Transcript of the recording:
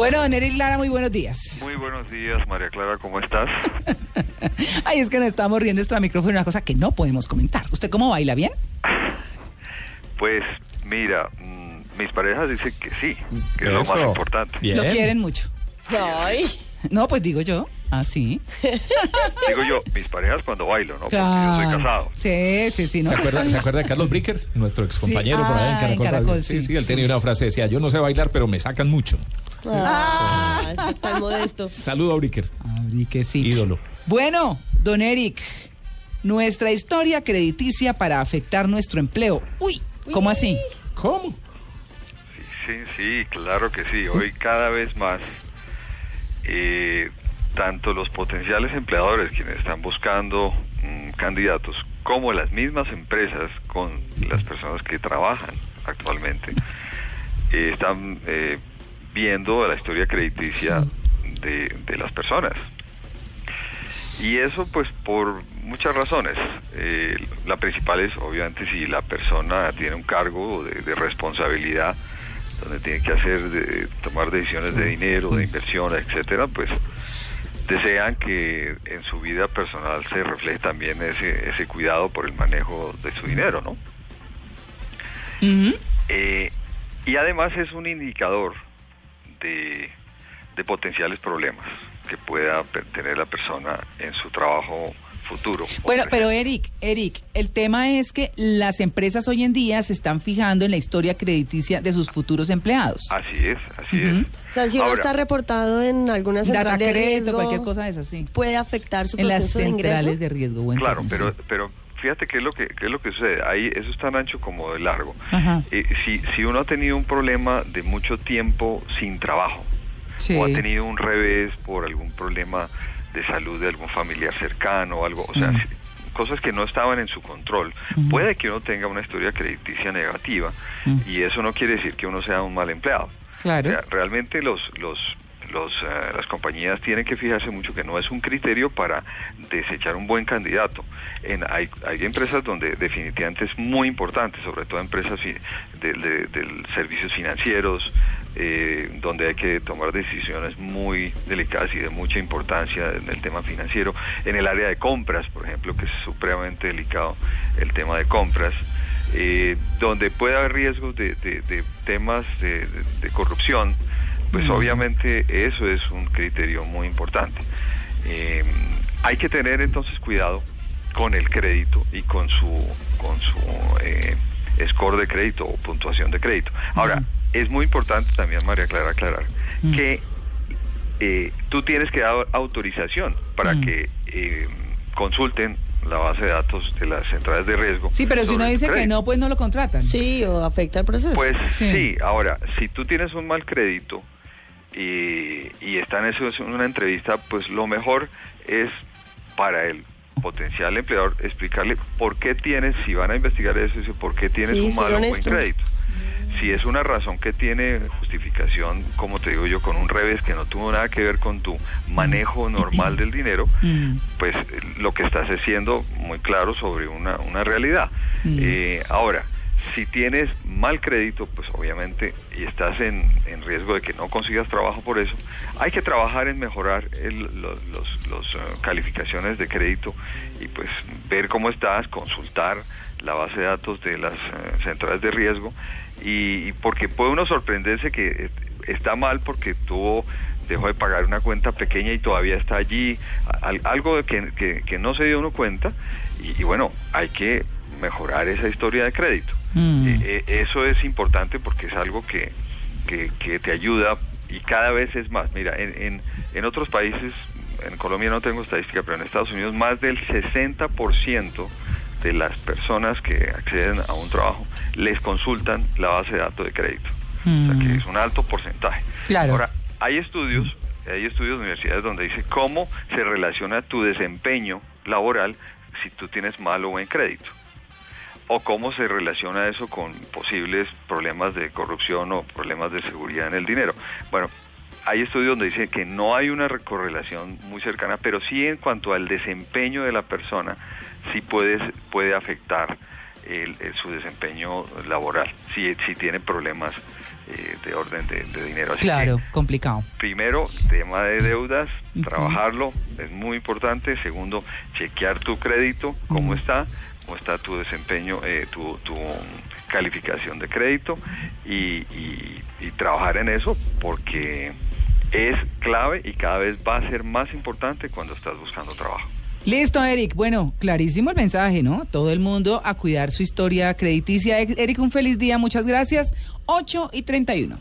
Bueno, don Eric Lara, muy buenos días. Muy buenos días, María Clara, ¿cómo estás? Ay, es que nos estamos riendo extra micrófono, una cosa que no podemos comentar. ¿Usted cómo baila bien? Pues mira, mm, mis parejas dicen que sí, que es lo más importante. Lo quieren mucho. Ay. No, pues digo yo. Ah, sí. Digo yo, mis parejas cuando bailo, ¿no? Porque yo Claro. soy casado. Sí, sí, sí. No, ¿Se acuerda, ¿Se acuerda de Carlos Bricker, nuestro excompañero Sí. por allá en Ah, en Caracol? Sí. sí, él tenía una frase, decía, yo no sé bailar, pero me sacan mucho. Ah, tan modesto. Saludo a Bricker, sí. ídolo. Bueno, don Eric, nuestra historia crediticia para afectar nuestro empleo. Uy, ¿cómo así? ¿Cómo? Sí, sí, claro que sí. Hoy cada vez más, eh, tanto los potenciales empleadores, quienes están buscando mm, candidatos, como las mismas empresas con las personas que trabajan actualmente, eh, están eh, viendo la historia crediticia de, de las personas. Y eso pues por muchas razones. Eh, la principal es obviamente si la persona tiene un cargo de, de responsabilidad donde tiene que hacer, de, tomar decisiones de dinero, de inversión, etcétera, pues desean que en su vida personal se refleje también ese, ese cuidado por el manejo de su dinero, ¿no? Eh, y además es un indicador de, de potenciales problemas que pueda tener la persona en su trabajo futuro. Bueno, pero. Eric, Eric, el tema es que las empresas hoy en día se están fijando en la historia crediticia de sus futuros empleados. Así es, así es. O sea, si uno Ahora, está reportado en alguna central Data de crédito, riesgo, cualquier cosa de esas, sí. puede afectar su En las proceso de ingreso. centrales de riesgo. Claro, pero fíjate qué es lo que qué es lo que sucede. Ahí eso es tan ancho como de largo. Eh, si si uno ha tenido un problema de mucho tiempo sin trabajo Sí. o ha tenido un revés por algún problema de salud de algún familiar cercano o algo, o sea, cosas que no estaban en su control, puede que uno tenga una historia crediticia negativa y eso no quiere decir que uno sea un mal empleado. Claro. O sea, realmente los, los, los, eh, las compañías tienen que fijarse mucho que no es un criterio para desechar un buen candidato. En, hay, hay empresas donde definitivamente es muy importante, sobre todo empresas de, de- servicios financieros, eh, donde hay que tomar decisiones muy delicadas y de mucha importancia en el tema financiero. En el área de compras, por ejemplo, que es supremamente delicado el tema de compras eh, donde puede haber riesgos de, de- de temas de corrupción, pues obviamente eso es un criterio muy importante. Eh, hay que tener entonces cuidado con el crédito y con su con su eh, score de crédito o puntuación de crédito. Ahora, es muy importante también, María Clara, aclarar Mm. que eh, tú tienes que dar autorización para Mm. que eh, consulten la base de datos de las centrales de riesgo. Sí, pero si uno dice que no, pues no lo contratan. Sí, o afecta el proceso. Pues Sí. sí. ahora, si tú tienes un mal crédito y, y está en eso en una entrevista, pues lo mejor es para el potencial empleador explicarle por qué tienes, si van a investigar eso, dice, por qué tienes Sí, un ser mal o buen crédito. Si es una razón que tiene justificación, como te digo yo, con un revés que no tuvo nada que ver con tu manejo normal del dinero, Mm. pues eh, lo que estás haciendo muy claro sobre una, una realidad. Mm. Eh, ahora, si tienes mal crédito, pues obviamente, y estás en, en riesgo de que no consigas trabajo por eso, hay que trabajar en mejorar lo- los, los, eh, calificaciones de crédito y pues ver cómo estás, consultar la base de datos de las eh, centrales de riesgo y, porque puede uno sorprenderse que eh, está mal porque tuvo dejó de pagar una cuenta pequeña y todavía está allí, al- algo que, que- no se dio uno cuenta y bueno, hay que mejorar esa historia de crédito. Mm. Eh, eso es importante porque es algo que, que, que te ayuda y cada vez es más. Mira, en, en, en otros países, en Colombia no tengo estadística, pero en Estados Unidos más del 60% de las personas que acceden a un trabajo les consultan la base de datos de crédito. O sea que es un alto porcentaje. Claro. Ahora, hay estudios, hay estudios de universidades donde dice cómo se relaciona tu desempeño laboral si tú tienes mal o buen crédito. O cómo se relaciona eso con posibles problemas de corrupción o problemas de seguridad en el dinero. Bueno, hay estudios donde dicen que no hay una correlación muy cercana, pero sí en cuanto al desempeño de la persona, sí puede, puede afectar el- el- su desempeño laboral, si, si tiene problemas eh, de orden de, de dinero. Así Claro, que, complicado. primero, tema de deudas, trabajarlo, es muy importante. Segundo, chequear tu crédito, cómo está, cómo está tu desempeño, eh, tu, tu calificación de crédito y, y- y trabajar en eso porque es clave y cada vez va a ser más importante cuando estás buscando trabajo. Listo, Eric. Bueno, clarísimo el mensaje, ¿no? Todo el mundo a cuidar su historia crediticia. Eric, un feliz día. Muchas gracias. 8 y 31.